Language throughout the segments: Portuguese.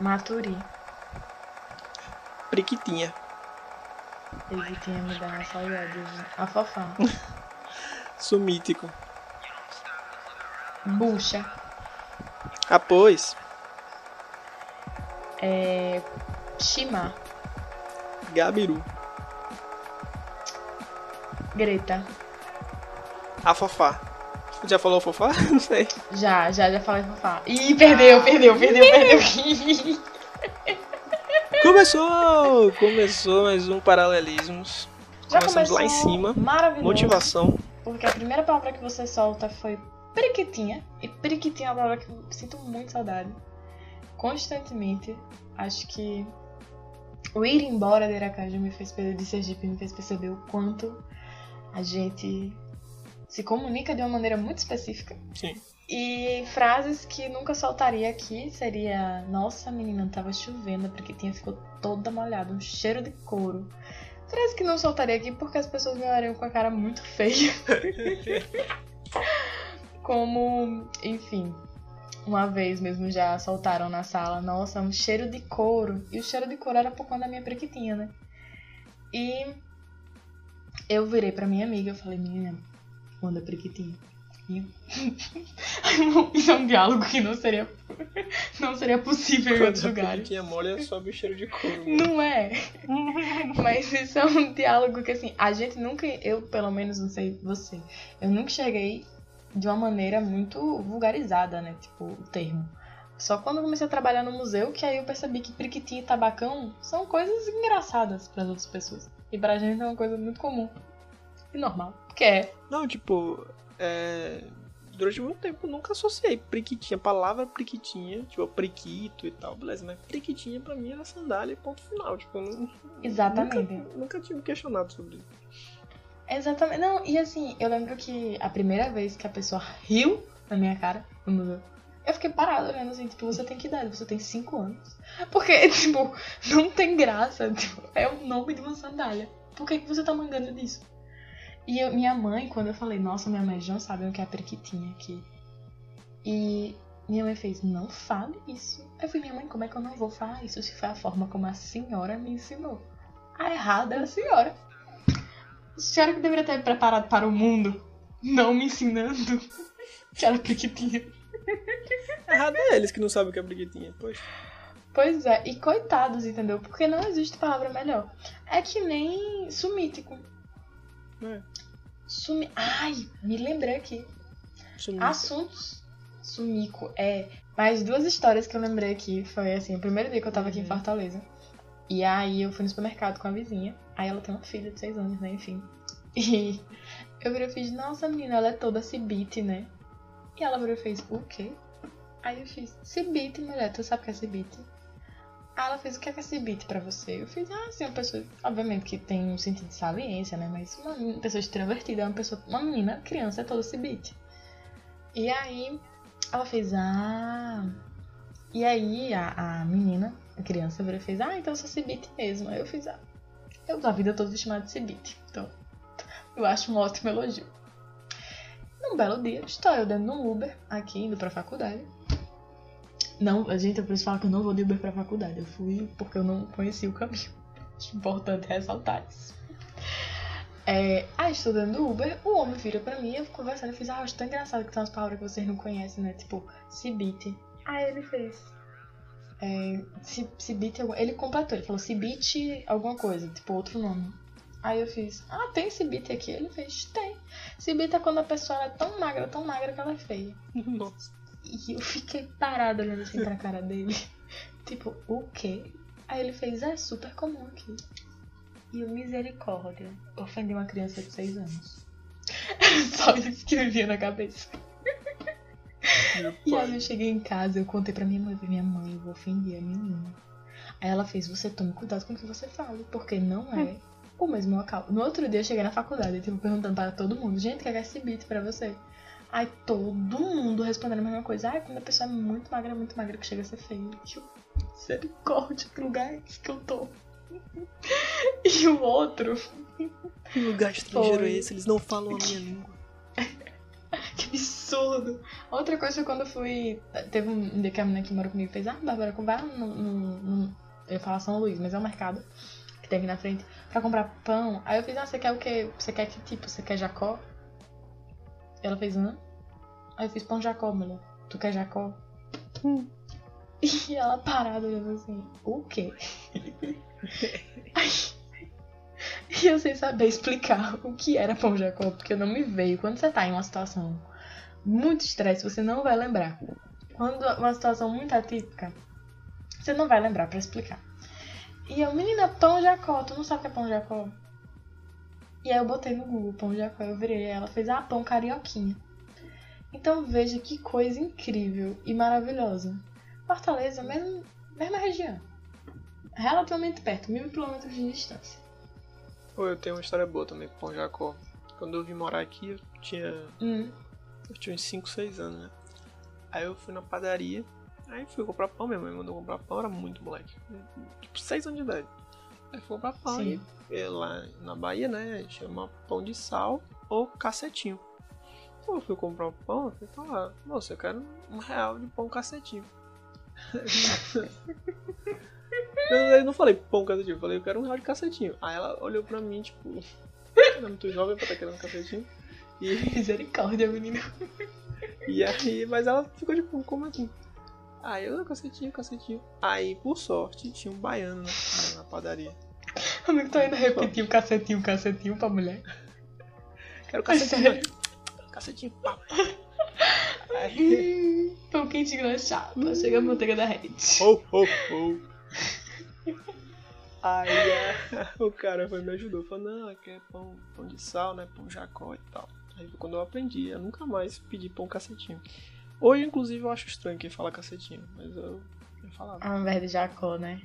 Maturi. Priquitinha. Priquitinha me dá uma saudade. A fofá. Sumítico. Bucha. Após. É. Shima. Gabiru. Greta. Afofá. Já falou fofá? Não sei. Já, já, já falei fofá. Ih, perdeu, perdeu, perdeu, perdeu. Começou! Começou mais um Paralelismos. Já Começamos começou lá em cima. Maravilhoso. Motivação. Porque a primeira palavra que você solta foi periquitinha. E periquitinha é uma palavra que eu sinto muito saudade. Constantemente. Acho que o ir embora de Aracaju me fez de Sergipe me fez perceber o quanto a gente se comunica de uma maneira muito específica. Sim. E frases que nunca soltaria aqui seria Nossa menina, tava chovendo, a periquitinha ficou toda molhada, um cheiro de couro. Frase que não soltaria aqui porque as pessoas me olhariam com a cara muito feia. Como, enfim, uma vez mesmo já soltaram na sala, nossa, um cheiro de couro. E o cheiro de couro era por conta da minha periquitinha, né? E eu virei pra minha amiga, eu falei, menina, manda periquitinha. E... Isso é um diálogo que não seria, não seria possível em outros Quando a lugares. molha, sobe o cheiro de couro. Não é. Mas isso é um diálogo que, assim, a gente nunca. Eu, pelo menos, não sei você. Eu nunca cheguei de uma maneira muito vulgarizada, né? Tipo, o termo. Só quando eu comecei a trabalhar no museu que aí eu percebi que priquitinho e tabacão são coisas engraçadas para as outras pessoas. E pra gente é uma coisa muito comum. E normal. Que é. Não, tipo, é... durante muito tempo eu nunca associei priquitinha, a palavra priquitinha, tipo, priquito e tal, beleza, mas priquitinha pra mim era sandália e ponto final, tipo, não, Exatamente. Nunca, nunca tive questionado sobre isso. Exatamente. Não, e assim, eu lembro que a primeira vez que a pessoa riu na minha cara no museu, eu fiquei parada olhando assim, tipo, você tem que idade? Você tem 5 anos. Porque, tipo, não tem graça. Tipo, é o nome de uma sandália. Por que, que você tá mangando disso? E eu- minha mãe, quando eu falei, nossa, minha mãe não sabe o que é a periquitinha aqui. E minha mãe fez, não fale isso. Eu falei, minha mãe, como é que eu não vou falar isso se foi a forma como a senhora me ensinou? A errada é a senhora. A senhora que deveria ter preparado para o mundo, não me ensinando que era periquitinha. Errado é eles que não sabem o que é priquitinha, poxa. Pois é, e coitados, entendeu? Porque não existe palavra melhor. É que nem sumítico. É. Sumi... Ai, me lembrei aqui. Sumiu. Assuntos. Sumico, é. Mas duas histórias que eu lembrei aqui foi assim: o primeiro dia que eu tava aqui em Uhum. Fortaleza. E aí eu fui no supermercado com a vizinha. Aí ela tem uma filha de seis anos, né? Enfim. E eu virei e fiz: Nossa, menina, ela é toda cibite, né? E ela virou e fez: O quê? Aí eu fiz: Cibite, mulher, tu sabe o que é cibite? Aí ela fez: O que é que é cibite pra você? Eu fiz: Ah, sim, uma pessoa. Obviamente que tem um sentido de saliência, né? Mas uma pessoa extrovertida é uma pessoa. Uma menina, criança, é toda cibite. E aí ela fez, ah. E aí a, a menina, a criança, virou fez, ah, então eu sou Cibite mesmo. Aí eu fiz, ah, eu a vida toda chamada de Cibite. Então, eu acho um ótimo elogio. Num belo dia, estou eu dentro de um Uber, aqui, indo pra faculdade. Não, a gente, eu preciso falar que eu não vou de Uber pra faculdade. Eu fui porque eu não conhecia o caminho. Acho importante ressaltar isso. É, aí estou dentro do Uber, o homem vira pra mim, eu conversando, eu fiz, ah, acho tão engraçado que tem umas palavras que vocês não conhecem, né? Tipo, cibite. Aí ele fez. É, ci- cibite, ele completou, ele falou cibite alguma coisa, tipo outro nome. Aí eu fiz, ah, tem cibite aqui? Ele fez, tem. Cibite é quando a pessoa é tão magra, tão magra que ela é feia. Nossa. E eu fiquei parada olhando assim pra cara dele. tipo, o quê? Aí ele fez, é super comum aqui. E o misericórdia. Ofendi uma criança de 6 anos. Só isso que me vinha na cabeça. E aí eu cheguei em casa, eu contei pra minha mãe, minha mãe, eu vou ofender a menina. Aí ela fez, você tome cuidado com o que você fala, porque não é o mesmo local. No outro dia eu cheguei na faculdade, tipo, perguntando para todo mundo, gente, o que é esse beat pra você? Aí todo mundo respondendo a mesma coisa, ai, quando a pessoa é muito magra, muito magra, que chega a ser feia. E eu, misericórdia, que lugar é esse que eu tô? E o outro, Que lugar estrangeiro é esse? Eles não falam a minha língua. que absurdo. Outra coisa foi quando eu fui. Teve um dia que a menina que mora comigo fez, ah, Bárbara, vai no, no, no. Eu ia falar São Luís, mas é o mercado que tem aqui na frente, pra comprar pão. Aí eu fiz, ah, você quer o quê? Você quer que tipo? Você quer Jacó? Ela fez, hã? Aí eu fiz pão Jacó, mulher. Tu quer Jacó? Hum. E ela parada olhando assim, o quê? Aí, e eu sem saber explicar o que era pão Jacó, porque não me veio. Quando você tá em uma situação muito estresse, você não vai lembrar. Quando uma situação muito atípica, você não vai lembrar para explicar. E eu, menina, pão Jacó, tu não sabe o que é pão Jacó? E aí eu botei no Google pão Jacó, eu virei, ela fez, ah, pão carioquinha. Então veja que coisa incrível e maravilhosa. Fortaleza, mesmo, mesma região. Relativamente perto, mil quilômetros de distância. Pô, eu tenho uma história boa também com Pão Jacó. Quando eu vim morar aqui, eu tinha. Hum. Eu tinha uns 5, 6 anos, né? Aí eu fui na padaria, aí fui comprar pão, minha mãe mandou comprar pão, era muito moleque. Tipo, 6 anos de idade. Aí fui comprar pão Sim. e lá na Bahia, né? Chama pão de sal ou cacetinho. Então eu fui comprar um pão, eu fui falar, moça, eu quero um real de pão cacetinho. Eu não falei pão cacetinho, eu falei, eu quero um real de cacetinho. Aí ela olhou pra mim, tipo, é muito jovem pra estar tá querendo cacetinho. E... Misericórdia, menina. E aí, mas ela ficou tipo, como assim? Aí eu, cacetinho, cacetinho. Aí, por sorte, tinha um baiano na, na padaria. Amigo, tô indo repetir o cacetinho, cacetinho pra mulher. Quero cacetinho. Cacetinho, papo. Aí... Pão quentinho na chapa. Chega a manteiga da rede. Oh, oh, oh. Aí é, o cara foi, me ajudou, falou, não, aqui é pão, pão de sal, né? Pão jacó e tal. Aí foi quando eu aprendi, eu nunca mais pedi pão cacetinho. Hoje, inclusive, eu acho estranho quem fala cacetinho, mas eu, eu falava. Ao invés de Jacó, né?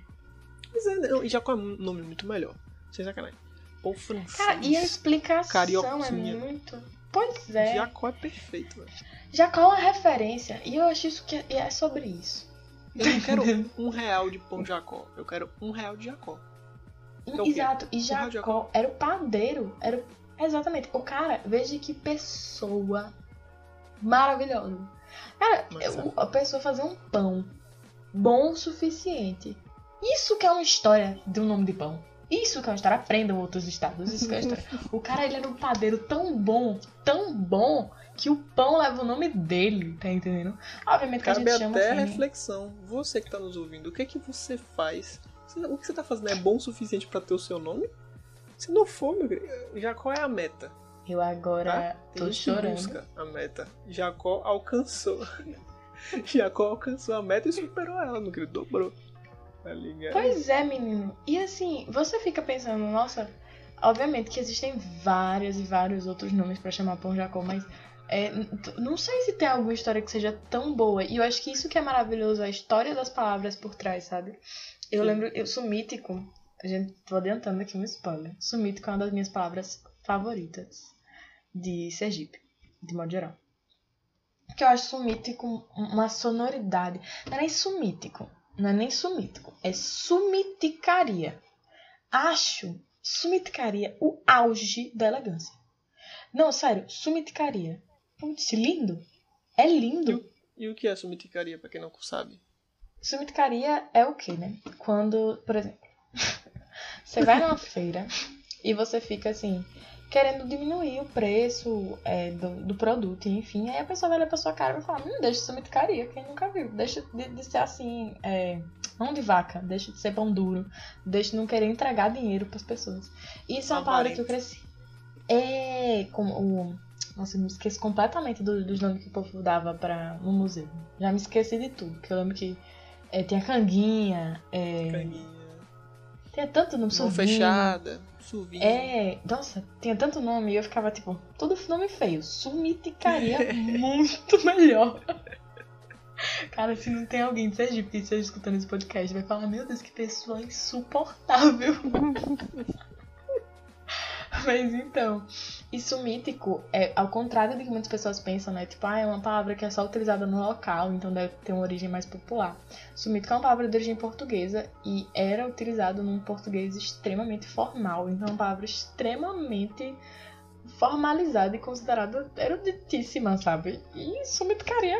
Mas é, não, e Jacó é um nome muito melhor. Sem sacanagem. Pão francês. Cara, e a explicação carioquinha. é muito. Pois é. Jacó é perfeito, velho. Jacó é uma referência. E eu acho isso que é, é sobre isso. Eu não quero um real de pão de Jacó. Eu quero um real de Jacó. Então, Exato. E Jacó, Jacó, era o padeiro. Era o... Exatamente. O cara, veja que pessoa maravilhosa. Cara, eu, a pessoa fazer um pão bom o suficiente. Isso que é uma história de um nome de pão. Isso que é uma história. Aprendam outros estados. Isso que é uma história. o cara, ele era um padeiro tão bom, tão bom, que o pão leva o nome dele, tá entendendo? Obviamente que Cabe a gente chama até assim. Né? reflexão. Você que tá nos ouvindo, o que é que você faz? O que você tá fazendo é bom o suficiente para ter o seu nome? Se não for, meu querido, Jacó é a meta. Eu agora tá? tô chorando. busca a meta. Jacó alcançou. Jacó alcançou a meta e superou ela, meu querido, dobrou. Tá ligado? Pois é, menino. E assim, você fica pensando, nossa, obviamente que existem vários e vários outros nomes para chamar pão Jacó, mas é, não sei se tem alguma história que seja tão boa. E eu acho que isso que é maravilhoso, a história das palavras por trás, sabe? Eu Sim. lembro, eu sou mítico. A gente tô adiantando aqui um spoiler. Sumítico é uma das minhas palavras favoritas de Sergipe, de modo geral. Que eu acho sumítico uma sonoridade. Não é nem sumítico. Não é nem sumítico. É sumiticaria. Acho sumiticaria o auge da elegância. Não, sério, sumiticaria. Putz, lindo. É lindo. E, e o que é sumiticaria, pra quem não sabe? Sumiticaria é o que, né? Quando, por exemplo, você vai numa feira e você fica assim, querendo diminuir o preço é, do, do, produto, enfim. Aí a pessoa vai olhar pra sua cara e vai falar, hum, deixa de ser miticaria, quem nunca viu. Deixa de, de ser assim, é, mão de vaca, deixa de ser pão duro, deixa de não querer entregar dinheiro pras pessoas. Isso é uma palavra que eu cresci. É como o. Nossa, eu me esqueci completamente do, dos nomes que o povo dava para no museu. Já me esqueci de tudo, que eu lembro que é, tem a canguinha. É... Canguinha. Tinha tanto nome, Mão fechada, suvinho. É, nossa, tinha tanto nome e eu ficava tipo, todo nome feio. Sumiticaria muito melhor. Cara, se não tem alguém de Sergipe esteja escutando esse podcast, vai falar, meu Deus, que pessoa insuportável. Mas então, isso mítico é ao contrário do que muitas pessoas pensam, né? Tipo, ah, é uma palavra que é só utilizada no local, então deve ter uma origem mais popular. Sumítico é uma palavra de origem portuguesa e era utilizado num português extremamente formal, então é uma palavra extremamente formalizada e considerada eruditíssima, sabe? E sumiticaria,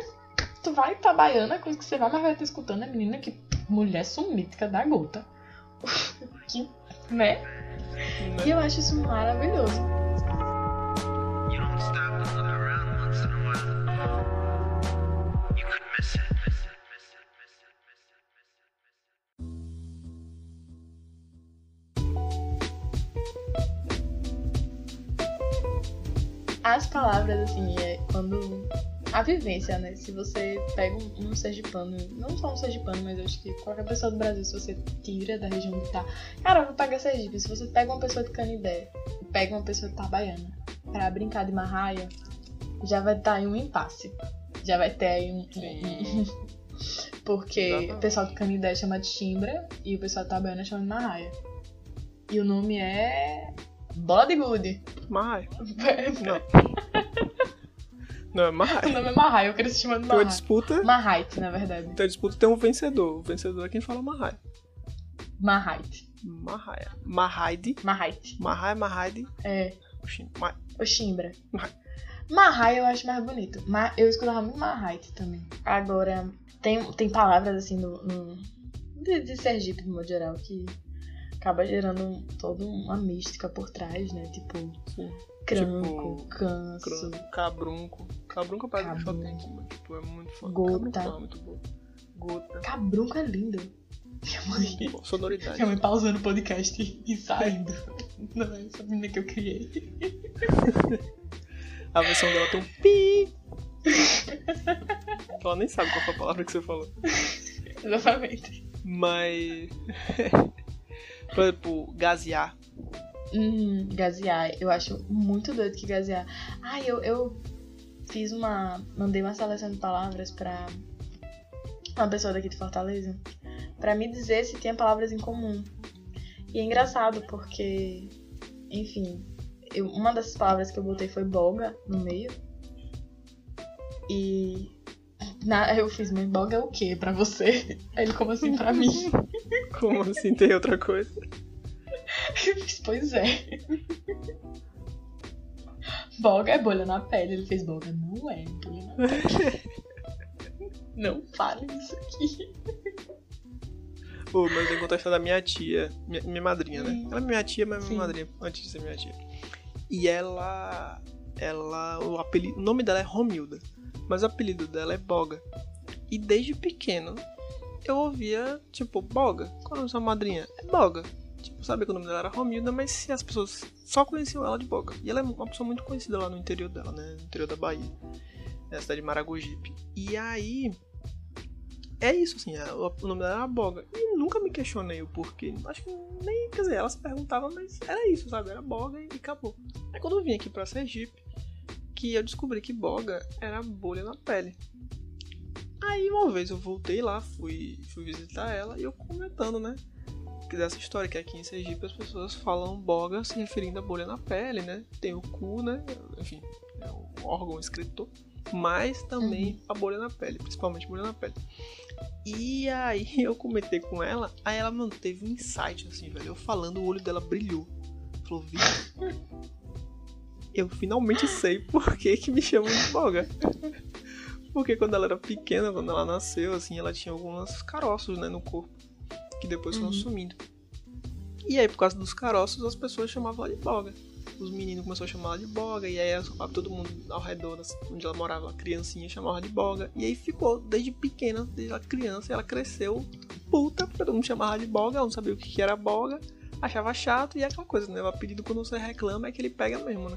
tu vai Itabaiana, coisa que você vai, mas vai estar escutando a menina que mulher sumítica da gota. que, né? E eu acho isso maravilhoso. As palavras, assim, é quando. A vivência, né? Se você pega um, um sergipano, não só um sergipano, mas eu acho que qualquer pessoa do Brasil, se você tira da região que tá. Cara, eu vou pegar Sergipe. Se você pega uma pessoa de Canidé e pega uma pessoa de Itabaiana pra brincar de marraia, já vai estar em um impasse. Já vai ter aí um. Porque Exatamente. o pessoal do Canidé chama de chimbra e o pessoal de Itabaiana chama de marraia. E o nome é. Bola de Gude. Marraia. Não. Não, é O Marraia. nome é Marraia, eu queria chamar de Tem uma Marraia. disputa. Marraite, na verdade. Tem uma disputa tem um vencedor. O vencedor é quem fala Marraia. Marraite. Marraia. Marraide. Marraite. Marraia, Marraide. É, Oxi, Ma- o Chimbra. Marra- Marraia eu acho mais bonito. Mas eu escutava muito Marraite também. Agora, tem, tem palavras assim no, no- de, de Sergipe, de modo geral, que acaba gerando toda uma mística por trás, né? Tipo, Sim. cranco, Tipo, canso. Cabrunco. Cabrunco parece que só tem aqui, tipo, é muito foda. Gota. Cabrunco é muito bom. Gota. Cabrunco é lindo. Minha mãe. Sonoridade. minha mãe pausando o podcast e saindo. Não é essa menina que eu criei. A versão dela tem um pi. Ela nem sabe qual foi a palavra que você falou. Exatamente. Mas. Por exemplo, gasear. Hum, gasear. Eu acho muito doido que gasear. Ah, eu, eu fiz uma. Mandei uma seleção de palavras pra uma pessoa daqui de Fortaleza pra me dizer se tinha palavras em comum. E é engraçado porque, enfim, eu- uma dessas palavras que eu botei foi boga no meio. E. Na, eu fiz, mas boga é o quê pra você? Aí ele, como assim pra mim? Como assim tem outra coisa? Eu fiz, pois é. Boga é bolha na pele. Ele fez boga. Não é bolha na pele. Não fale isso aqui. Pô, mas eu contar a história da minha tia, minha, minha madrinha, né? Ela é minha tia, mas Sim. minha madrinha, antes de ser minha tia. E ela. Ela. O, apelido, o nome dela é Romilda, mas o apelido dela é Boga. E desde pequeno eu ouvia, tipo, Boga. Qual é o nome da sua madrinha? É Boga. Tipo, sabia que o nome dela era Romilda, mas as pessoas só conheciam ela de Boga. E ela é uma pessoa muito conhecida lá no interior dela, né? No interior da Bahia. Na cidade de Maragogipe. E aí. É isso, assim, é, o o nome dela era Boga. E nunca me questionei o porquê. Acho que nem, quer dizer, ela se perguntava, mas era isso, sabe? Era Boga e acabou. Aí quando eu vim aqui pra Sergipe, que eu descobri que Boga era bolha na pele. Aí uma vez eu voltei lá, fui, fui visitar ela e eu comentando, né? Dessa história, que aqui em Sergipe as pessoas falam boga se referindo a bolha na pele, né? Tem o cu, né? Enfim, é um órgão escritor. Mas também a bolha na pele, principalmente bolha na pele. E aí eu comentei com ela, aí ela, mano, teve um insight assim, velho. Eu falando, o olho dela brilhou. Falou, Vitor, eu finalmente sei por que, que me chamam de boga. Porque quando ela era pequena, quando ela nasceu, assim, ela tinha alguns caroços, né, no corpo. Que depois foram Uhum. sumindo. E aí, por causa dos caroços, as pessoas chamavam ela de boga. Os meninos começaram a chamar ela de boga, e aí todo mundo ao redor, onde ela morava, a criancinha chamava ela de boga. E aí ficou, desde pequena, desde a criança, ela cresceu puta, porque todo mundo chamava ela de boga, ela não sabia o que que era boga, achava chato, e é aquela coisa, né? O apelido quando você reclama é que ele pega mesmo, né?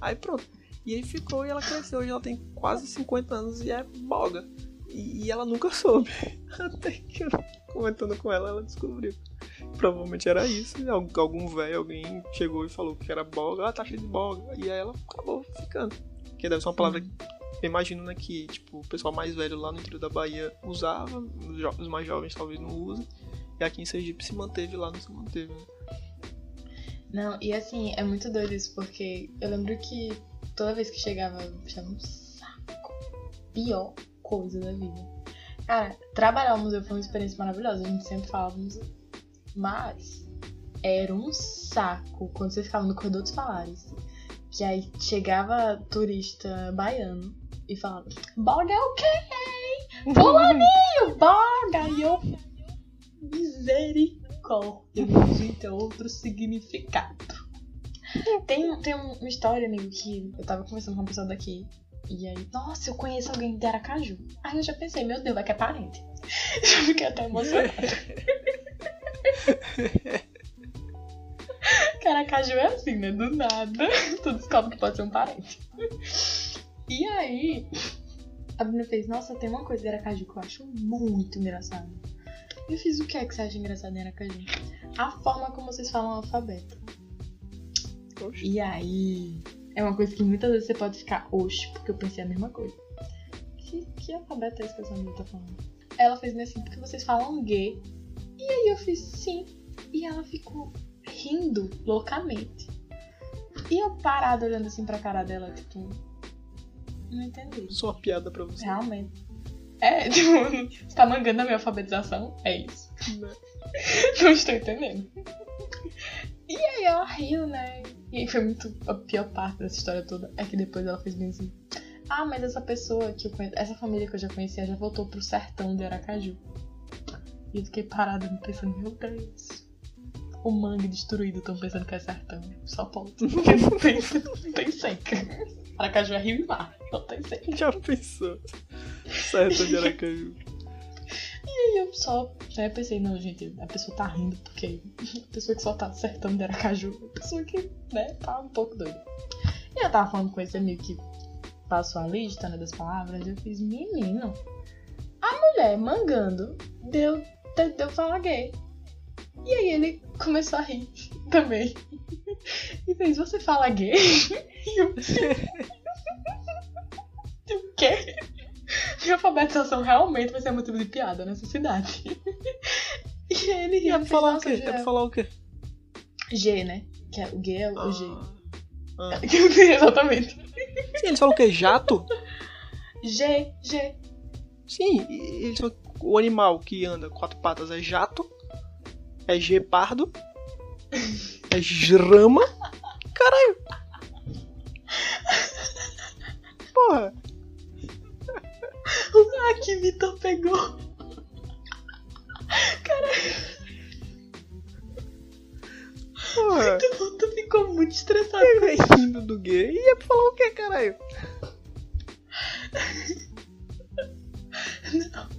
Aí pronto. E aí ficou e ela cresceu, hoje ela tem quase 50 anos e é boga. E, ela nunca soube. Até que eu, comentando com ela, ela descobriu. Provavelmente era isso. al- Algum velho, alguém chegou e falou que era boga, ela tá cheia de boga. E aí ela acabou ficando. Que deve ser uma palavra que eu imagino, né, que tipo, o pessoal mais velho lá no interior da Bahia usava, os, mais jovens talvez não usem. E aqui em Sergipe se manteve, lá não se manteve. Né? Não, e assim, é muito doido isso, porque eu lembro que toda vez que chegava, eu achava um saco. Pior coisa da vida. Cara, trabalhar no museu foi uma experiência maravilhosa, a gente sempre fala do museu. Mas era um saco quando você ficava no corredor dos falares. Que aí chegava turista baiano e falava, Boga é o quê? Fulaninho, boga! E eu, misericórdia, gente, é outro significado. Tem, tem uma história, amigo, que eu tava conversando com uma pessoa daqui. E aí, nossa, eu conheço alguém de Aracaju. Aí eu já pensei, meu Deus, vai que é parente. Já fiquei até emocionada. Que Aracaju é assim, né? Do nada, tu descobre que pode ser um parente. E aí, a menina fez, nossa, tem uma coisa de Aracaju que eu acho muito engraçada. Eu fiz o que é que você acha engraçado em Aracaju? A forma como vocês falam o alfabeto. Oxi. E aí, é uma coisa que muitas vezes você pode ficar oxe, porque eu pensei a mesma coisa. Que, que alfabeto é esse que essa menina tá falando? Ela fez meio assim, porque vocês falam gay. E aí eu fiz sim. E ela ficou rindo loucamente. E eu parada olhando assim pra cara dela, tipo. Não entendi. Só uma piada pra você. Realmente. É, tipo, você tá mangando a minha alfabetização? É isso. Né? Não estou entendendo. E aí ela riu, né? E foi muito a pior parte dessa história toda. É que depois ela fez bem assim. Ah, mas essa pessoa que eu conheço, essa família que eu já conhecia já voltou pro sertão de Aracaju. E eu fiquei parada pensando, meu Deus. O mangue destruído, tão pensando que é sertão. Só pode. Porque não tem, não tem seca. Aracaju é rio e mar. Não tem seca. Já pensou? Certo de Aracaju. E eu só né, pensei, não, gente, a pessoa tá rindo porque a pessoa que só tá acertando de Aracaju uma pessoa que, né, tá um pouco doida. E eu tava falando com esse amigo que passou a lista, né, das palavras, eu fiz, menino, a mulher mangando deu, deu, deu falar gay. E aí ele começou a rir também. E fez, você fala gay? E eu, o quê? Minha alfabetização realmente vai ser motivo de piada nessa cidade. E ele riu. é pra falar o "Nossa, quê? G É pra falar o quê? G, né? Que é o G é o G. Ah. Ah. Exatamente. Sim, eles falam o quê? Jato? G, G. Sim, eles falam o animal que anda quatro patas é jato, é gepardo, é grama. Caralho! Porra! Ah, que Vitor pegou. Porra! Tu, tu ficou muito estressado. Vem rindo do gay e é falar o quê, caralho?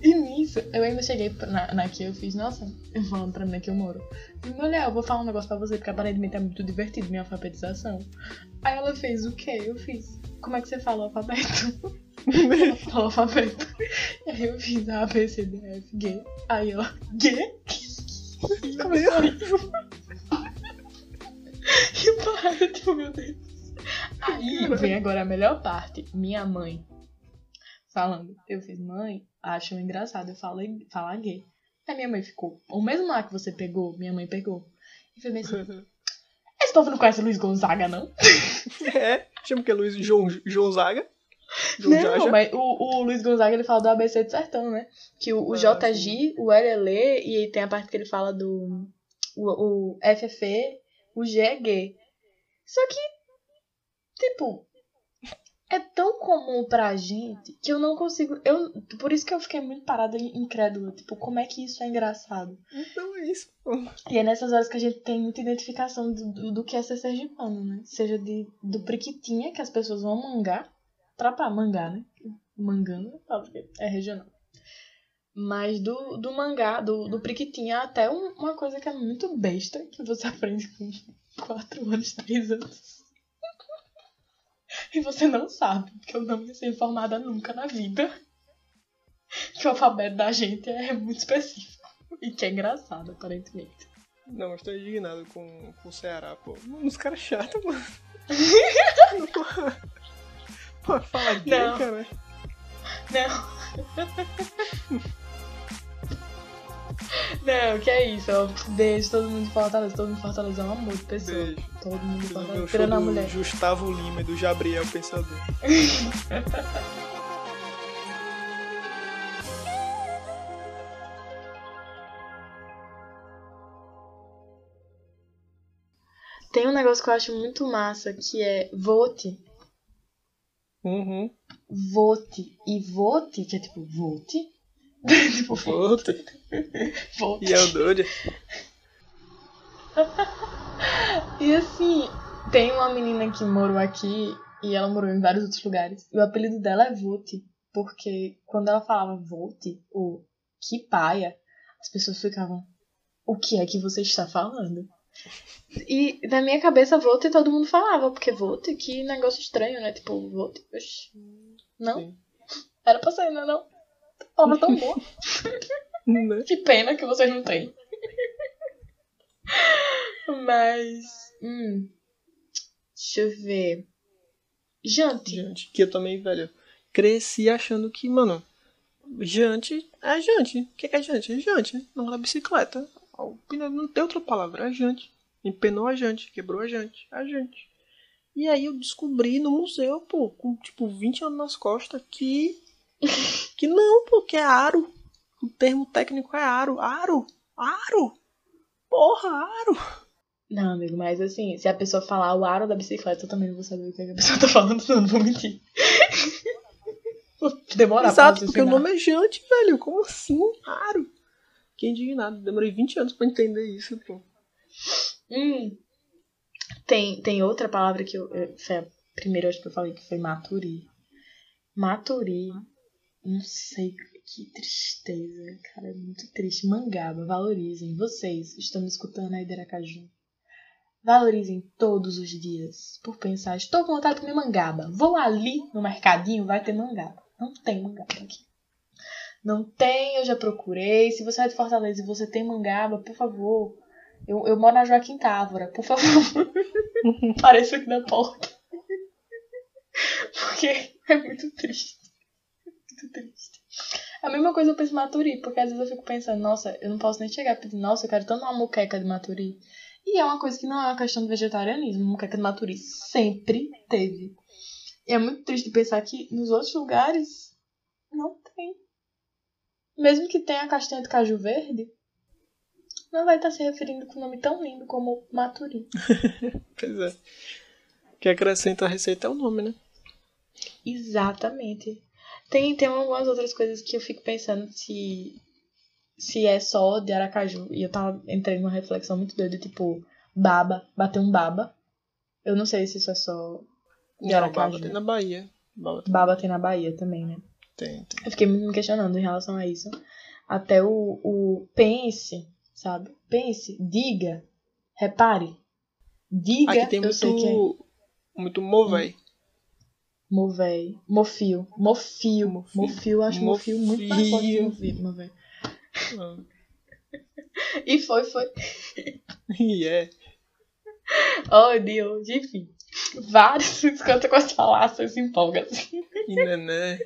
E nisso, eu ainda cheguei na, na que eu fiz, nossa, eu falando pra mim que eu moro. Eu falei, Mulher, eu vou falar um negócio pra você, porque aparentemente é muito divertido minha alfabetização. Aí ela fez o quê? Eu fiz. Como é que você fala o alfabeto? Ela o alfabeto. E aí eu fiz A, B, C, D, F, G. Aí ela, G? E começou a rir. E para, tipo, meu Deus. Aí vem agora a melhor parte. Minha mãe falando. Eu fiz, mãe, acho engraçado eu falei, falar gay. Aí minha mãe ficou, o mesmo lá que você pegou, minha mãe pegou. E foi bem assim, esse povo não conhece Luiz Gonzaga, não? É, chama que é Luiz João, João Zaga. João Não, Jaja. mas o, o Luiz Gonzaga ele fala do ABC do Sertão, né? Que o, o Ah, J é G, o L Lê, e aí tem a parte que ele fala do. O, o F Fê, o G é gay. Só que, tipo, é tão comum pra gente que eu não consigo. Eu, por isso que eu fiquei muito parada e incrédula. Tipo, como é que isso é engraçado? Então é isso. E é nessas horas que a gente tem muita identificação do, do, do que é ser sergipano, né? Seja de, do priquitinha, que as pessoas vão mangar. Trapar, mangar, né? Mangando, fala porque é regional. Mas do, do mangá, do, do priquitinha, até um- uma coisa que é muito besta, que você aprende com 4 anos, 3 anos. E você não sabe, porque eu não ia ser informada nunca na vida. Que o alfabeto da gente é muito específico. E que é engraçado, aparentemente. Não, mas tô indignado com, com o Ceará, pô. Mano, os caras chatos, mano. gay, Não. cara. Não. Não, que é isso. Beijo todo mundo de Fortaleza. Todo mundo de Fortaleza é um amor de pessoa. Beijo. Todo mundo de Fortaleza. Tirando a mulher. Gustavo Lima e do Gabriel Pensador. Tem um negócio que eu acho muito massa, que é vote. Uhum. Vote. E vote, que é tipo vote. tipo, Volta. vote. E é o doido. E assim, tem uma menina que morou aqui e ela morou em vários outros lugares. E o apelido dela é Vote, porque quando ela falava Vote, ou que paia, as pessoas ficavam, o que é que você está falando? E na minha cabeça, Vote todo mundo falava, porque Vote, que negócio estranho, né? Tipo, Vote, oxi. Não, Sim. era pra ser, não, não. Palavra tão boa. Né? Que pena que vocês não têm. Mas. Hum, deixa eu ver. Jante. Jante. Que eu também, velho, cresci achando que, mano, jante é jante. O que que é jante? É jante. Não é bicicleta. Não tem outra palavra, é jante. Empenou a jante, quebrou a jante, é jante. E aí eu descobri no museu, pô, com tipo 20 anos nas costas, que. que não, pô, que é aro. O termo técnico é aro. Aro! Aro! Porra, aro! Não, amigo, mas assim, se a pessoa falar o aro da bicicleta, eu também não vou saber o que a pessoa tá falando, não vou mentir. Vou Demorar Exato, porque o nome é jante, velho. Como assim? Aro. Fiquei indignado. Demorei 20 anos pra entender isso, pô. Hum. Tem, tem outra palavra que eu. Foi a primeira acho que eu falei que foi maturi. Maturi. Não sei. Que tristeza, cara. É muito triste. Mangaba, valorizem. Vocês estão me escutando aí de Aracaju. Valorizem todos os dias. Por pensar, estou com vontade de comer mangaba. Vou ali no mercadinho, vai ter mangaba. Não tem mangaba aqui. Não tem, eu já procurei. Se você é de Fortaleza e você tem mangaba, por favor, eu, eu moro na Joaquim Távora, por favor. Apareça aqui na porta. Porque é muito triste. Muito triste. A mesma coisa eu penso em Maturi, porque às vezes eu fico pensando, nossa, eu não posso nem chegar e pedir, nossa, eu quero tanto uma moqueca de Maturi. E é uma coisa que não é uma questão de vegetarianismo. Moqueca de Maturi sempre teve. E é muito triste pensar que nos outros lugares não tem. Mesmo que tenha a castanha de caju verde, não vai estar se referindo com um nome tão lindo como Maturi. Pois é. O que acrescenta a receita é o nome, né? Exatamente. Tem, tem algumas outras coisas que eu fico pensando se, se é só de Aracaju. E eu tava entrei numa reflexão muito doida, tipo, baba, bater um baba. Eu não sei se isso é só de Não, Aracaju. Baba tem na Bahia. Baba tem, Baba tem na Bahia também, né? Tem. tem. Eu fiquei muito me questionando em relação a isso. Até o, o pense, sabe? Pense, diga, repare. Diga, Aqui tem eu sei que é muito. Muito movei. Movei. Mofio. Mofio. Mofio. Mofio. acho mofio muito mais forte que Mofio. Ah, E foi, foi. E é. Oh, Deus. Enfim. Vários. Quando você falar, você se empolga. assim. E nené.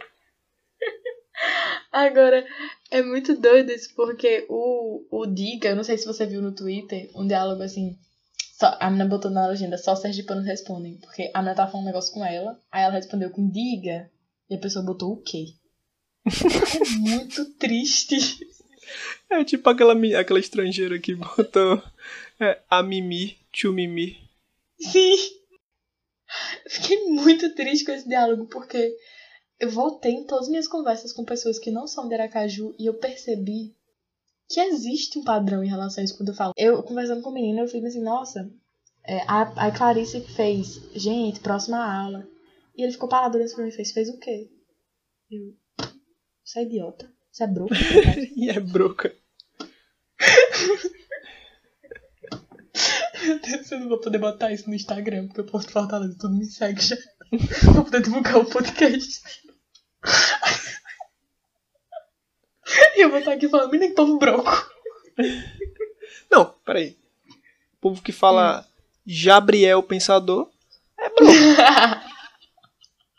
Agora, é muito doido isso, porque o, o Diga, eu não sei se você viu no Twitter, um diálogo assim. Só, a menina botou na legenda, só sergipanos respondem. Porque a menina tava falando um negócio com ela, aí ela respondeu com Diga, e a pessoa botou o quê? É muito triste. É tipo aquela, aquela estrangeira que botou é, a Mimi, tio Mimi. Sim. Eu fiquei muito triste com esse diálogo, porque eu voltei em todas as minhas conversas com pessoas que não são de Aracaju e eu percebi que existe um padrão em relação a isso quando eu falo. Eu, conversando com o menino, eu fico assim, nossa, é, a, a Clarice fez, gente, próxima aula. E ele ficou parado olhando pra mim e fez, fez o quê? Eu, você é idiota? Você é broco? E é broca. Meu Deus, eu não vou poder botar isso no Instagram, porque o posto Fortaleza tudo me segue já. Vou poder divulgar o podcast. E eu vou estar aqui falando, menino, povo broco. Não, peraí. O povo que fala Gabriel Pensador é broca.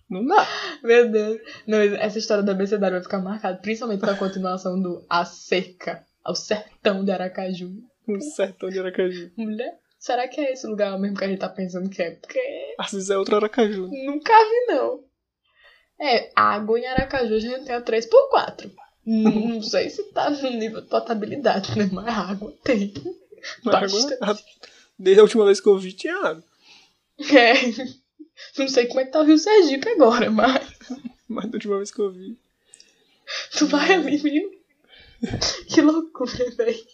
Não dá. Meu Deus. Não, essa história do abecedário vai ficar marcada, principalmente com a continuação do A Cerca, ao sertão de Aracaju. No sertão de Aracaju. Mulher, será que é esse lugar mesmo que a gente tá pensando que é? Porque Às vezes é outro Aracaju. Nunca vi, não. É, água em Aracaju a gente tem a 3x4. Não sei se tá no nível de potabilidade, né? Mas água tem. Mas Bastante. agora, Desde a última vez que eu vi, tinha água. É. Não sei como é que tá o Rio Sergipe agora, mas Mas da última vez que eu vi. tu vai ali, menino. Que loucura, velho.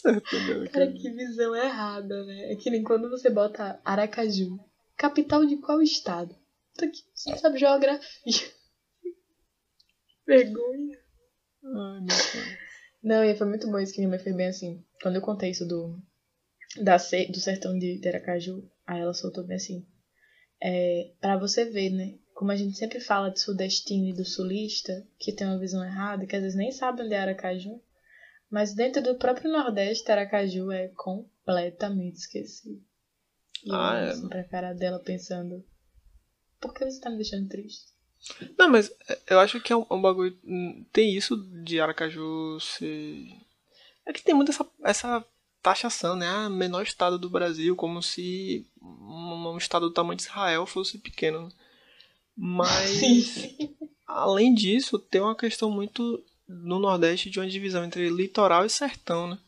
Certo, né? Cara, que visão errada, né? É que nem quando você bota Aracaju. Capital de qual estado? Puta que você não sabe geografia. Vergonha. Ai, meu pai. Não, e foi muito bom isso que minha mãe fez bem assim. Quando eu contei isso do, da, do sertão de de Aracaju, aí ela soltou bem assim. É, para você ver, né? Como a gente sempre fala de sudestino e do sulista, que tem uma visão errada, que às vezes nem sabe onde é Aracaju. Mas dentro do próprio Nordeste, Aracaju é completamente esquecido. E eu Ah, é. assim pra cara dela pensando, por que você tá me deixando triste? Não, mas é, eu acho que é um, um bagulho. hum, Tem isso de Aracaju ser. É que tem muito essa, essa taxação, né? Ah, menor estado do Brasil, como se um, um estado do tamanho de Israel fosse pequeno. Mas. Sim. Além disso, tem uma questão muito no Nordeste de uma divisão entre litoral e sertão, né?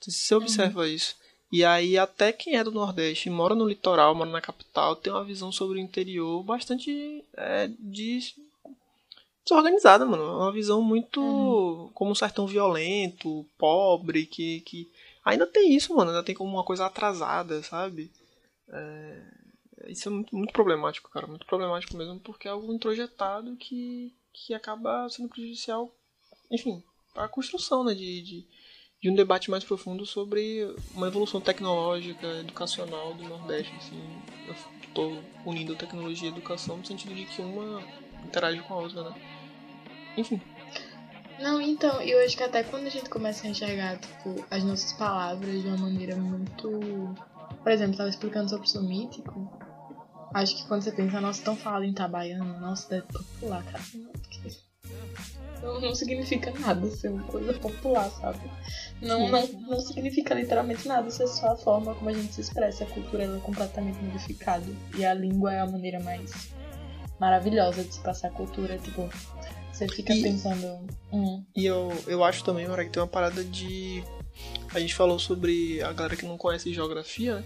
Você observa isso. E aí, até quem é do Nordeste e mora no litoral, mora na capital, tem uma visão sobre o interior bastante é, de... desorganizada, mano. É Uma visão muito como um sertão violento, pobre, que, que. Ainda tem isso, mano. Ainda tem como uma coisa atrasada, sabe? É, Isso é muito, muito problemático, cara. Muito problemático mesmo, porque é algo introjetado que, que acaba sendo prejudicial, enfim, para a construção né, de, de, de um debate mais profundo sobre uma evolução tecnológica, educacional do Nordeste. Assim. Eu estou unindo tecnologia e educação no sentido de que uma interage com a outra, né? Enfim. Não, então, eu acho que até quando a gente começa a enxergar, tipo, as nossas palavras de uma maneira muito. Por exemplo, tava explicando sobre o sumítico. Acho que quando você pensa, nossa, tão falado em Itabaiana, nossa, deve popular, cara. Não, não, significa nada ser uma coisa popular, sabe? Não, não, não significa literalmente nada, isso é só a forma como a gente se expressa. A cultura é completamente modificada. E a língua é a maneira mais maravilhosa de se passar a cultura. Tipo, você fica E- pensando. Hum, E eu, eu acho também, Mara, que tem uma parada de. A gente falou sobre a galera que não conhece geografia, né?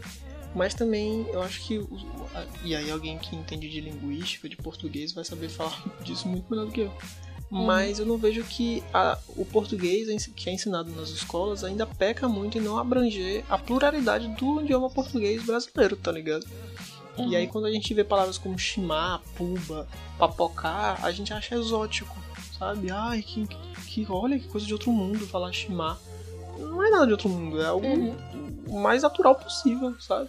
Mas também eu acho que. E aí alguém que entende de linguística, de português, vai saber falar disso muito melhor do que eu. Mas eu não vejo que a- o português que é ensinado nas escolas ainda peca muito em não abranger a pluralidade do idioma português brasileiro, tá ligado? E aí quando a gente vê palavras como chimar, puba, papocar, a gente acha exótico, sabe? Ai, que, que olha que coisa de outro mundo falar chimar. Não é nada de outro mundo, é algo Uhum. o mais natural possível, sabe?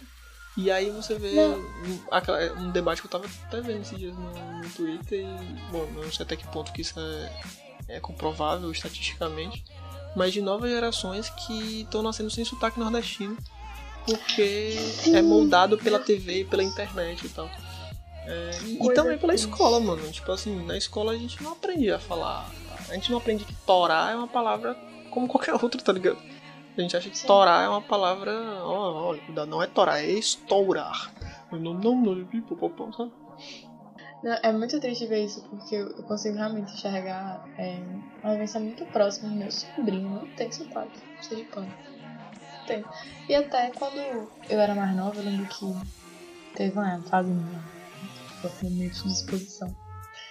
E aí você vê um, um debate que eu tava até vendo esses dias no, no Twitter e, bom, não sei até que ponto que isso é, é comprovável estatisticamente, mas de novas gerações que estão nascendo sem sotaque nordestino, porque é moldado pela TV e pela internet e tal. É, e- também pela triste. escola, mano. Tipo assim, na escola a gente não aprende a falar. A gente não aprende que torar é uma palavra como qualquer outra, tá ligado? A gente acha que Sim. torar é uma palavra. Ó, olha, cuidado, não é torar, é estourar. Não, não, não, não, sabe? Não, é muito triste ver isso, porque eu consigo realmente enxergar é, uma vivência muito próxima do meu sobrinho. Não tem sotaque, sergipano. Não tem. E até quando eu era mais nova, eu lembro que teve uma fase minha, fui meio de disposição.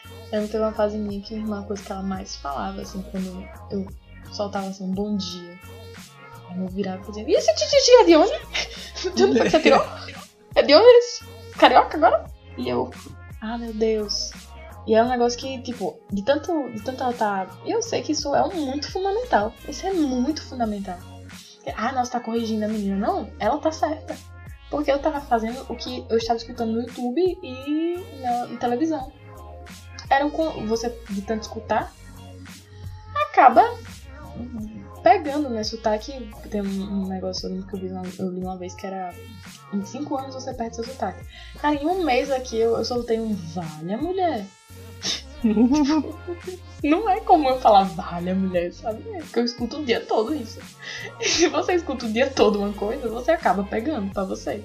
Eu lembro que teve uma fase minha que uma coisa que ela mais falava, assim, quando eu soltava assim, um bom dia. Aí eu virava e e esse tititi é de onde? Você tirou? É de onde esse? Carioca agora? E eu, ah, meu Deus. E é um negócio que, tipo, de tanto, de tanto ela tá. Eu sei que isso é muito fundamental. Isso é muito fundamental. Ah, nossa, tá corrigindo a menina. Não, ela tá certa. Porque eu tava fazendo o que eu estava escutando no YouTube e na, televisão. Era um, você, de tanto escutar, acaba pegando, né? Sotaque. Tem um, negócio que eu, vi uma, eu li uma vez que era. Em cinco anos você perde seu sotaque. Cara, em um mês aqui eu, eu soltei um valha mulher. Não é como eu falar valha mulher, sabe? É porque eu escuto o dia todo isso. E se você escuta o dia todo uma coisa, você acaba pegando pra você.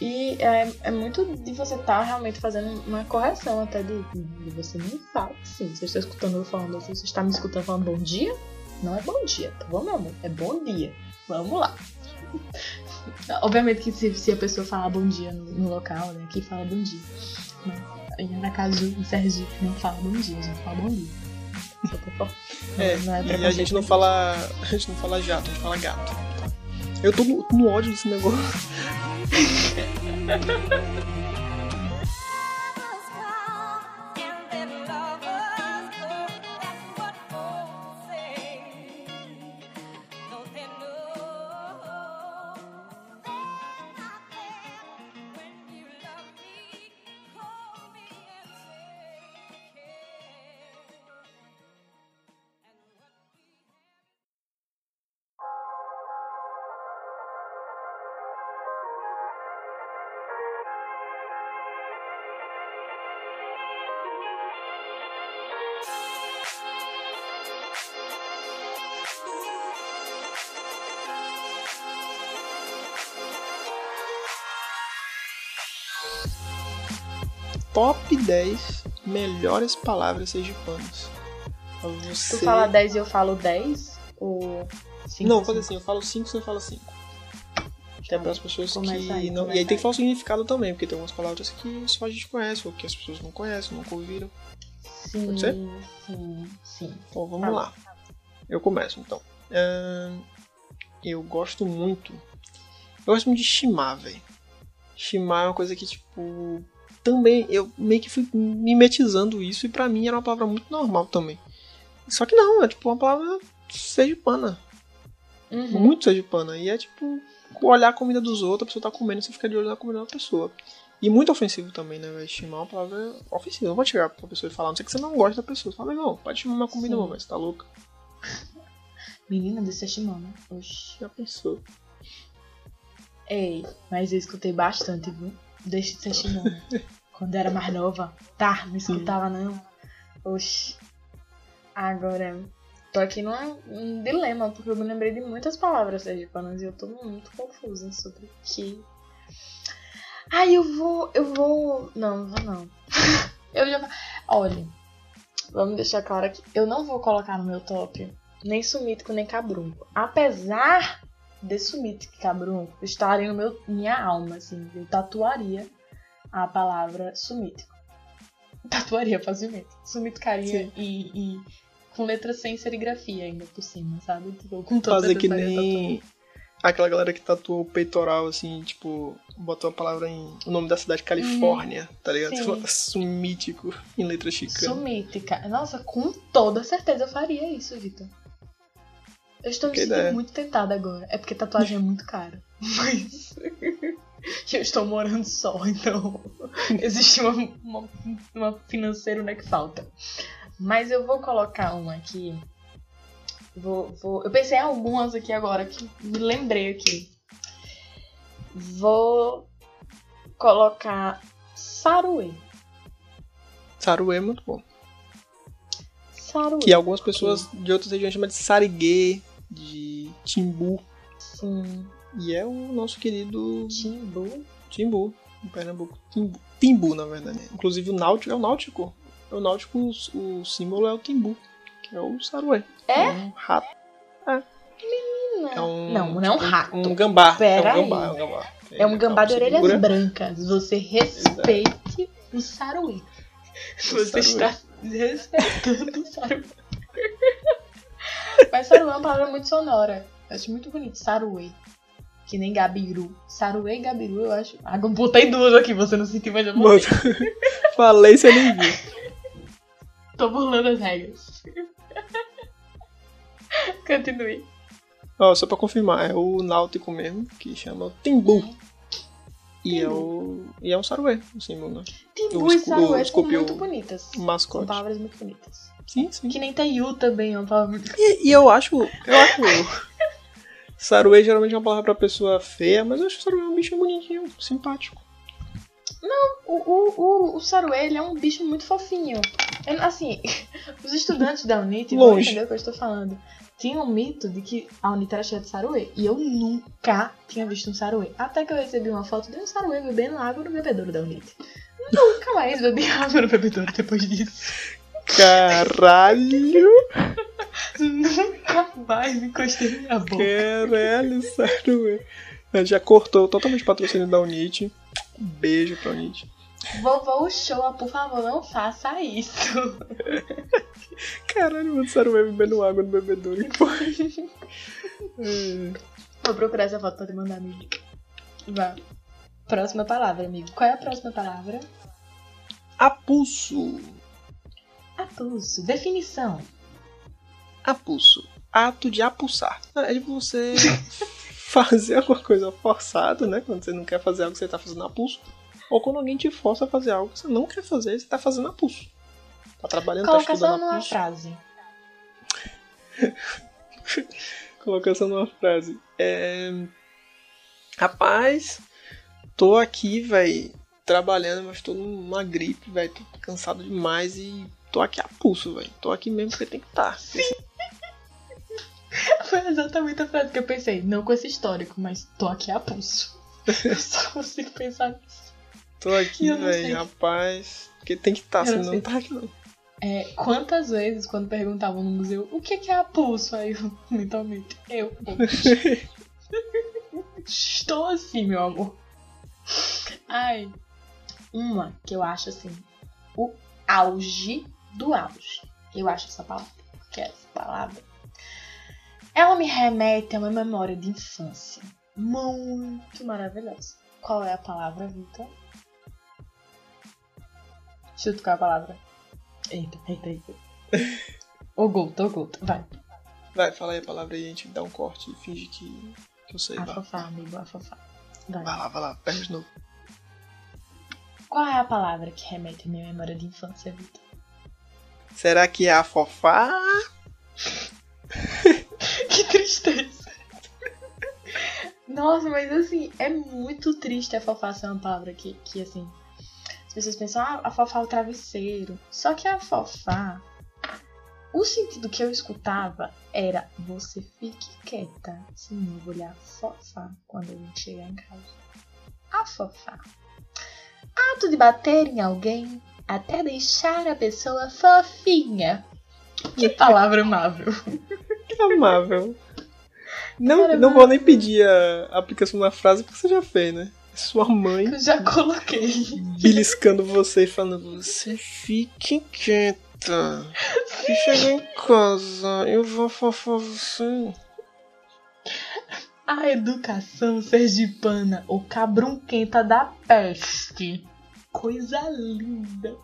E é, é muito de você estar realmente fazendo uma correção até de, de você não fala assim. Eu estou escutando eu falando assim, você está me escutando falando bom dia? Não é bom dia, tá bom, meu amor? É bom dia. Vamos lá. Obviamente que se, se a pessoa falar bom dia no, no local, né? Aqui fala bom dia. Mas em Aracaju, em Sergipe, não fala bom dia, a gente fala bom dia. Falar. É, Não é e a gente não fala. A gente não fala jato, a gente fala gato. tá? Eu tô no, no ódio desse negócio. Top 10 melhores palavras sergipanas. Pra Tu Você... fala 10 e eu falo 10? Ou 5? Não, faz assim, eu falo 5, você fala 5. Que é para as pessoas que aí, não. E aí tem que falar o significado também, porque tem algumas palavras que só a gente conhece, ou que as pessoas não conhecem, nunca ouviram. Sim, Pode ser? sim, sim. Então vamos Tá. lá. Eu começo então. Ahn, eu gosto muito. Eu gosto muito de shimar, velho. Shimar é uma coisa que, tipo. Também eu meio que fui mimetizando isso e pra mim era uma palavra muito normal também. Só que não, é tipo uma palavra sergipana. Uhum. Muito sergipana. E é tipo olhar a comida dos outros, a pessoa tá comendo, você fica de olho na comida da pessoa. E muito ofensivo também, né, velho? Estimar é uma palavra ofensiva. Não pode chegar pra pessoa e falar, não sei que você não gosta da pessoa. Você fala, não, pode chamar minha comida, não, mas você tá louca. Menina desse Shimano. Oxi. Já pensou. Ei, mas eu escutei bastante, viu? Deixa de ser. Quando era mais nova. Tá, não escutava não. Oxi. Agora, tô aqui num, num dilema, porque eu me lembrei de muitas palavras sergipanas e eu tô muito confusa sobre que. Ai, eu vou. Eu vou. Não, não vou não. eu já. Olha, vamos deixar claro aqui. Eu não vou colocar no meu top nem sumítico nem cabrunco. Apesar de sumítico e cabrunco estarem no meu, minha alma, assim. Eu tatuaria a palavra sumítico. Tatuaria facilmente. Sumiticaria Sim. e, e com letra sem serigrafia ainda por cima, sabe? Tipo, com toda Fazer que nem aquela galera que tatuou o peitoral, assim, tipo, botou a palavra em. o nome da cidade Califórnia, tá ligado? Sim. Fala Sumítico em letra chicana. Sumítica. Nossa, com toda certeza eu faria isso, Vitor. Eu estou me sentindo muito tentada agora. É porque tatuagem é muito cara. Mas. eu estou morando só, então. Existe uma, uma, uma financeiro né, que falta. Mas eu vou colocar uma aqui. Vou, vou... Eu pensei em algumas aqui agora que me lembrei aqui. Vou colocar Saruê. Saruê é muito bom. Saruê. Que algumas pessoas de outras regiões chamam de sariguê, de timbu. Sim. E é o nosso querido Timbu. Timbu, em Pernambuco. Timbu, timbu na verdade. Inclusive o náutico é o náutico. É o náutico, o, o símbolo é o timbu, que é o saruê. É? um rato. É um, Não, não é um rato. Um gambá. Pera é um gambá, aí. é um gambá. É um gambá de orelhas segura. brancas. Você respeite o saruê. Você está respeitando o saruê. Mas saruê é uma palavra muito sonora. Eu acho muito bonito. Saruê. Que nem Gabiru. Saruê e Gabiru, eu acho. Ah, eu botei duas aqui, você não sentiu, mas eu Mano, botei. falei, você nem viu. Tô burlando as regras. Continue. Ó, só pra confirmar, é o náutico mesmo, que chama timbu. E é, o, e é um saruê, o símbolo, né? Timbu O e saruê são muito bonitas. O São mascote. palavras muito bonitas. Sim, sim. Que nem Taiyu também é uma palavra muito E, e eu acho. Eu acho. Saruê geralmente é uma palavra pra pessoa feia, mas eu acho que Saruê é um bicho bonitinho, simpático. O, o, o, o Saruê, ele é um bicho muito fofinho. Eu- assim, os estudantes da Unite vão entender o que eu estou falando. Tinha um mito de que a Unite era cheia de Saruê. E eu nunca tinha visto um Saruê. Até que eu recebi uma foto de um Saruê bebendo água no bebedouro da Unite. Nunca mais bebi água no bebedouro depois disso. Caralho! Nunca mais encostei na minha boca. Caralho, sério, velho. Já cortou totalmente o patrocínio da Unite. Um beijo pra Unite. Vovô Showa, por favor, não faça isso. Caralho, mano, sério, vai bebendo água no bebedouro. Que porra. É. Vou procurar essa foto pra te mandar, amigo. Vá. Próxima palavra, amigo. Qual é a próxima palavra? Apulso. Apulso. Definição. Apulso. Ato de apulsar. É de você fazer alguma coisa forçada, né? Quando você não quer fazer algo que você tá fazendo a pulso. Ou quando alguém te força a fazer algo que você não quer fazer você tá fazendo a pulso. Tá trabalhando, tá Colocação estudando a numa pulso. frase. Colocação numa frase. É... Rapaz, tô aqui, véi, trabalhando, mas tô numa gripe, véi, tô cansado demais e tô aqui a pulso, véi. Tô aqui mesmo porque tem que tá. Foi exatamente a frase que eu pensei. Não com esse histórico, mas tô aqui a pulso. Eu só consigo pensar nisso. Tô aqui, véi, rapaz, porque tem que estar, não senão não tá aqui não. É, quantas vezes, quando perguntavam no museu o que que é a pulso, aí eu, mentalmente, eu. Estou assim, meu amor. Ai. Uma que eu acho assim, o auge do auge. Eu acho essa palavra. Que é essa palavra. Ela me remete a uma memória de infância. Muito maravilhosa. Qual é a palavra, Vitor? Chuta qual é a palavra. Eita, eita, eita. Ô Gulta, vai. Vai, fala aí a palavra aí, a gente dá um corte e finge que, que eu sei. Vai. Afofar, amigo, afofar. Vai. vai lá, vai lá, pega de novo. Qual é a palavra que remete à minha memória de infância, Vitor? Será que é afofar? Que tristeza. Nossa, mas assim, é muito triste afofar ser uma palavra que, que assim. As pessoas pensam, ah, afofar o travesseiro. Só que afofar. O sentido que eu escutava era você fique quieta, senão eu vou lhe afofar quando a gente chegar em casa. Afofar. Ato de bater em alguém até deixar a pessoa fofinha. Que palavra amável. Amável. Não, Cara, não vou nem pedir a aplicação na frase porque você já fez, né? Sua mãe Eu já coloquei. beliscando você e falando: Você fique quieta. Se chegar em casa, eu vou afofar você. A educação sergipana, o cabrunquenta da peste. Coisa linda.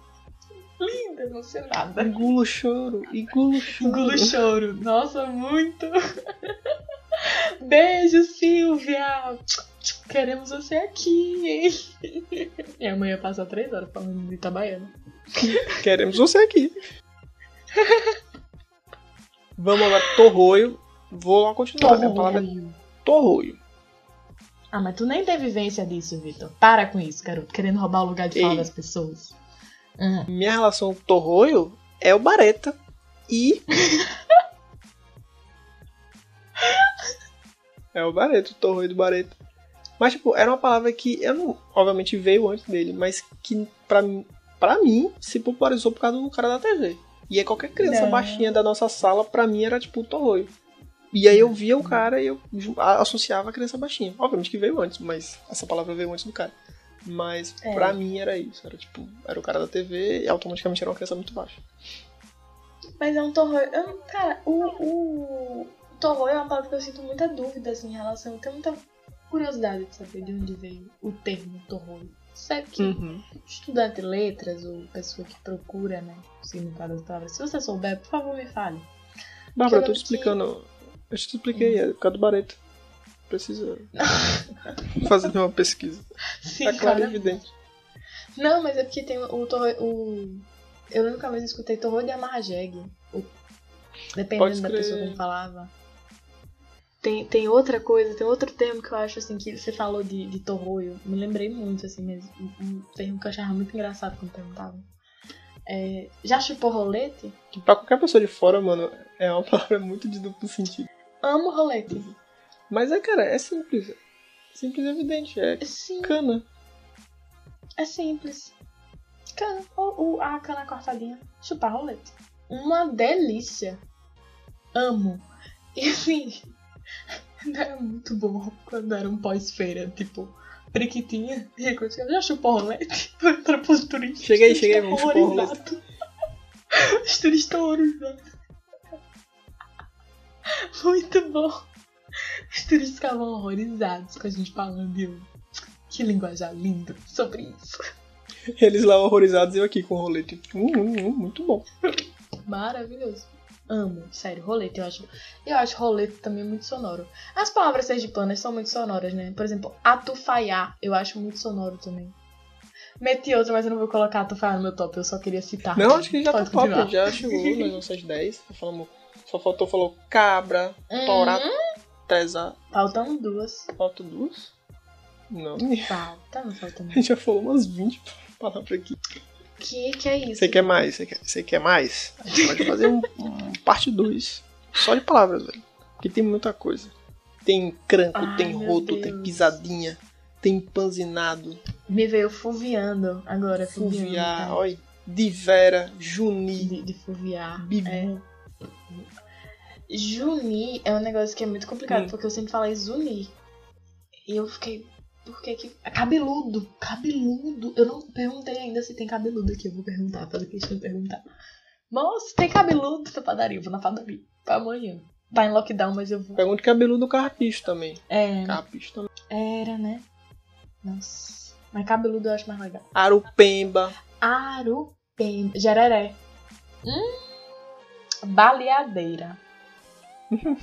Linda, emocionada. Engula o choro, engula o choro. Engulo choro. Nossa, muito. Beijo, Silvia. Queremos você aqui, hein? Minha mãe ia passar três horas falando de Itabaiana. Queremos você aqui. Vamos agora, torroio. Vou lá continuar. Palavra é Torroio. torroio. Ah, mas tu nem teve vivência disso, Vitor. Para com isso, garoto. Querendo roubar o lugar de fala das pessoas. Ah, Minha relação com torroio é o Bareta. E. é o Bareta, o torroio do Bareta. Mas, tipo, era uma palavra que eu não. Obviamente veio antes dele, mas que pra, mim- pra mim se popularizou por causa do cara da TV. E aí qualquer criança Não. baixinha da nossa sala, pra mim era tipo o torroio. E aí eu via o cara e eu associava a criança baixinha. Obviamente que veio antes, mas essa palavra veio antes do cara. Mas É. pra mim era isso. Era tipo, era o cara da TV e automaticamente era uma criança muito baixa. Mas é um torroio. eu cara, o, o é uma palavra que eu sinto muita dúvida assim, em relação. Eu tenho muita curiosidade de saber de onde veio o termo torroio. Sabe que Uhum. estudante de letras ou pessoa que procura, né, o significado das palavras, se você souber, por favor, me fale. Bárbara, eu tô te explicando. Eu te expliquei, é por causa do Bareta. Precisa fazer uma pesquisa. Sim, Tá claro e evidente. Não, mas é porque tem o torroio. O... Eu nunca mais escutei torroio de amarra jegue. O- Dependendo da pessoa como falava. Tem, tem outra coisa, tem outro termo que eu acho assim que você falou de, de torroio. Me lembrei muito, assim mesmo. Um, um termo que eu achava muito engraçado quando perguntavam. É, já chupou rolete? Que pra qualquer pessoa de fora, mano, é uma palavra muito de duplo sentido. Amo rolete. Mas é, cara, é simples. Simples e evidente. É Sim, cana. é simples. Cana. Ou, ou a cana cortadinha. Chupar rolete. Uma delícia. Amo. E assim, era muito bom quando era um pós-feira, tipo, Periquitinha. E aí, já chupou rolete? Entra pros turistas. Cheguei, cheguei, vamos chupar rolete. Os turistas horrorizados. Muito bom eles ficavam horrorizados com a gente falando. Eu, que linguajar lindo sobre isso. Eles lá horrorizados e eu aqui com o rolete. Hum, hum, hum, muito bom. Maravilhoso. Amo, sério, rolete, eu acho. Eu acho rolete também muito sonoro. As palavras sergipanas são muito sonoras, né? Por exemplo, atufaiá, eu acho muito sonoro também. Meti outra, mas eu não vou colocar atufaiá no meu top, eu só queria citar. Não, acho que já tá Pode tá top, já chegou nas nossas 10. Falamos, só faltou, falou cabra, uhum. torato. 300. Faltam duas. Faltam duas? Não. Falta, falta A gente já falou umas 20 palavras aqui. Que que é isso? Você quer mais? Você quer, você quer mais? A gente pode fazer um, um parte 2. Só de palavras, velho. Porque tem muita coisa. Tem cranco, Ai, tem roto, Deus. tem pisadinha, tem panzinado. Me veio fuviando agora. Fuviar, tá. oi olha. Divera, Juni. De, de fuviar. Bibu. É. Juni é um negócio que é muito complicado, Hum. porque eu sempre falei zuni. E eu fiquei. Por que que. Cabeludo! Cabeludo! Eu não perguntei ainda se tem cabeludo aqui. Eu vou perguntar, fazer questão de perguntar. Moço, tem cabeludo na padaria? Eu vou na padaria. Pra amanhã. Tá em lockdown, mas eu vou. Pergunta cabeludo do carrapicho também. É, Carrapicho também. era, né? Nossa. Mas cabeludo eu acho mais legal. Arupemba. Arupem. Jereré. Hum. Baleadeira.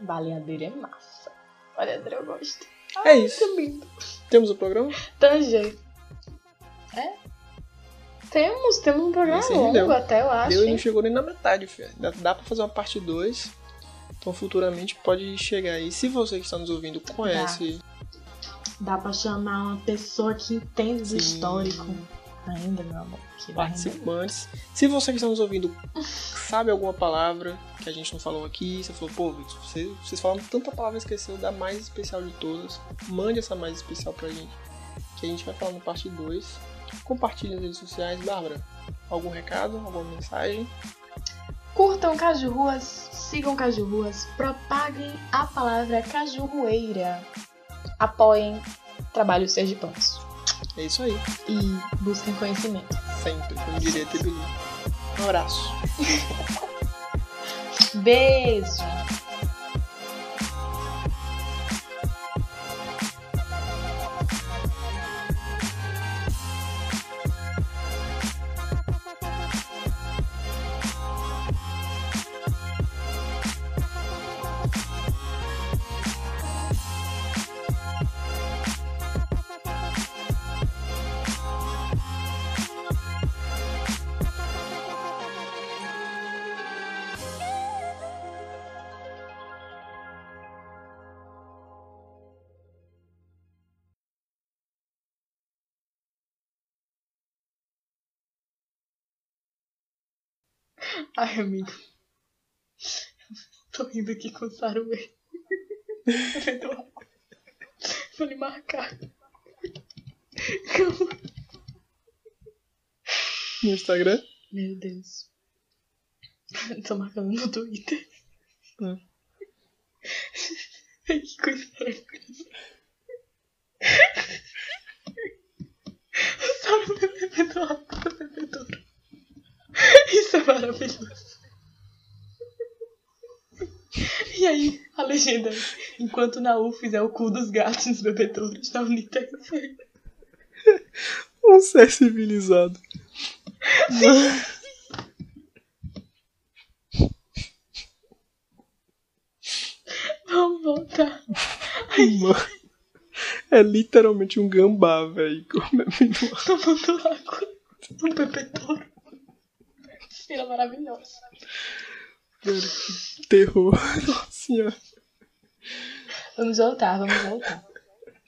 Baleadeira é massa. Baleadeira eu gosto. É isso. Que lindo. Temos o programa? Tanger. É? Temos, temos um programa Esse longo deu. até, eu acho. Deu e não chegou nem na metade, filho. Dá, dá pra fazer uma parte 2. Então futuramente pode chegar aí. Se você que está nos ouvindo conhece. Dá pra chamar uma pessoa que entende do Sim. histórico. Ainda, meu amor. Participantes. Se você que está nos ouvindo sabe alguma palavra que a gente não falou aqui, você falou, pô, Victor, você, vocês falaram tanta palavra esqueceu da mais especial de todas. Mande essa mais especial pra gente. Que a gente vai falar no parte 2. Compartilhe nas redes sociais. Bárbara, algum recado, alguma mensagem? Curtam Cajurruas, sigam Cajurruas, propaguem a palavra cajurrueira. Apoiem trabalhos sergipanos. É isso aí. E busquem conhecimento. Sempre, como diria Tebeli. Um abraço. Beijo! Ai, amigo. Tô rindo aqui com o Saruê. Vou lhe marcar. Calma. No Instagram? Meu Deus. Tô marcando no Twitter. Hum. Ai, que coisa maravilhosa. O bebê bebedouro com o bebedouro. Isso é maravilhoso. E aí, a legenda é, enquanto na UFES é o cu dos gatos nos bebedouros, na Unitex Um ser civilizado. Vamos voltar. Mano, é literalmente um gambá, velho. comendo água. Tomando água no bebedouro. Cena maravilhosa. Que terror. Nossa senhora. Vamos voltar, vamos voltar.